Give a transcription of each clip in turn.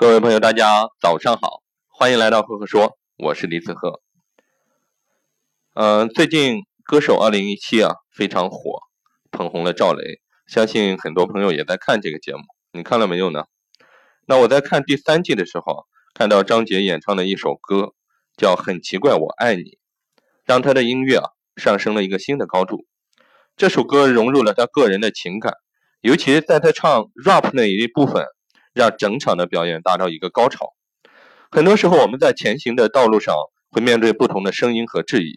各位朋友，大家早上好，欢迎来到赫赫说，我是李子赫。嗯，最近歌手二零一七啊非常火，捧红了赵雷，相信很多朋友也在看这个节目，你看了没有呢？那我在看第三季的时候，看到张杰演唱的一首歌叫《很奇怪我爱你》，让他的音乐啊上升了一个新的高度。这首歌融入了他个人的情感。尤其在他唱 rap 那一部分，让整场的表演达到一个高潮。很多时候，我们在前行的道路上会面对不同的声音和质疑。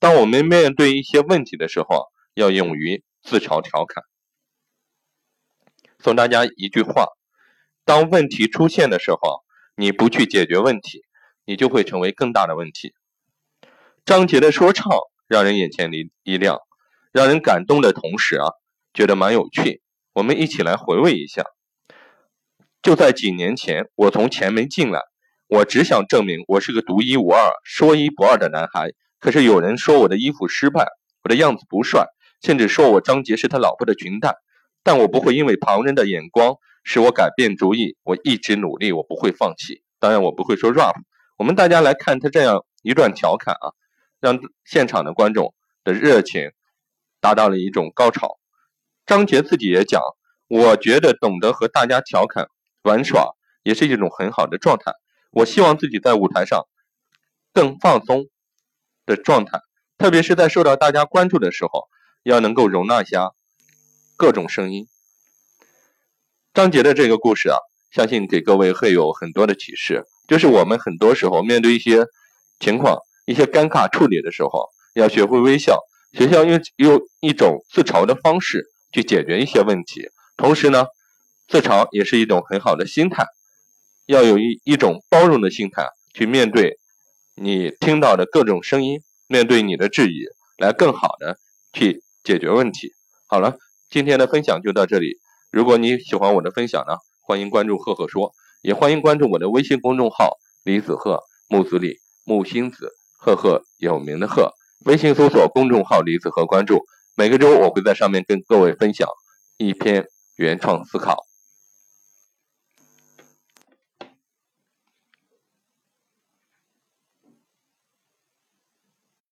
当我们面对一些问题的时候，要勇于自嘲调侃。送大家一句话：当问题出现的时候，你不去解决问题，你就会成为更大的问题。张杰的说唱让人眼前一一亮，让人感动的同时啊，觉得蛮有趣。我们一起来回味一下。就在几年前，我从前门进来，我只想证明我是个独一无二、说一不二的男孩。可是有人说我的衣服失败，我的样子不帅，甚至说我张杰是他老婆的裙带。但我不会因为旁人的眼光使我改变主意，我一直努力，我不会放弃。当然，我不会说 rap。我们大家来看他这样一段调侃啊，让现场的观众的热情达到了一种高潮。张杰自己也讲，我觉得懂得和大家调侃玩耍也是一种很好的状态。我希望自己在舞台上更放松的状态，特别是在受到大家关注的时候，要能够容纳下各种声音。张杰的这个故事啊，相信给各位会有很多的启示，就是我们很多时候面对一些情况、一些尴尬处理的时候，要学会微笑，学校用用一种自嘲的方式。去解决一些问题，同时呢，自嘲也是一种很好的心态，要有一一种包容的心态去面对你听到的各种声音，面对你的质疑，来更好的去解决问题。好了，今天的分享就到这里。如果你喜欢我的分享呢，欢迎关注赫赫说，也欢迎关注我的微信公众号李子赫木子李木星子赫赫有名的赫，微信搜索公众号李子赫关注。每个周我会在上面跟各位分享一篇原创思考。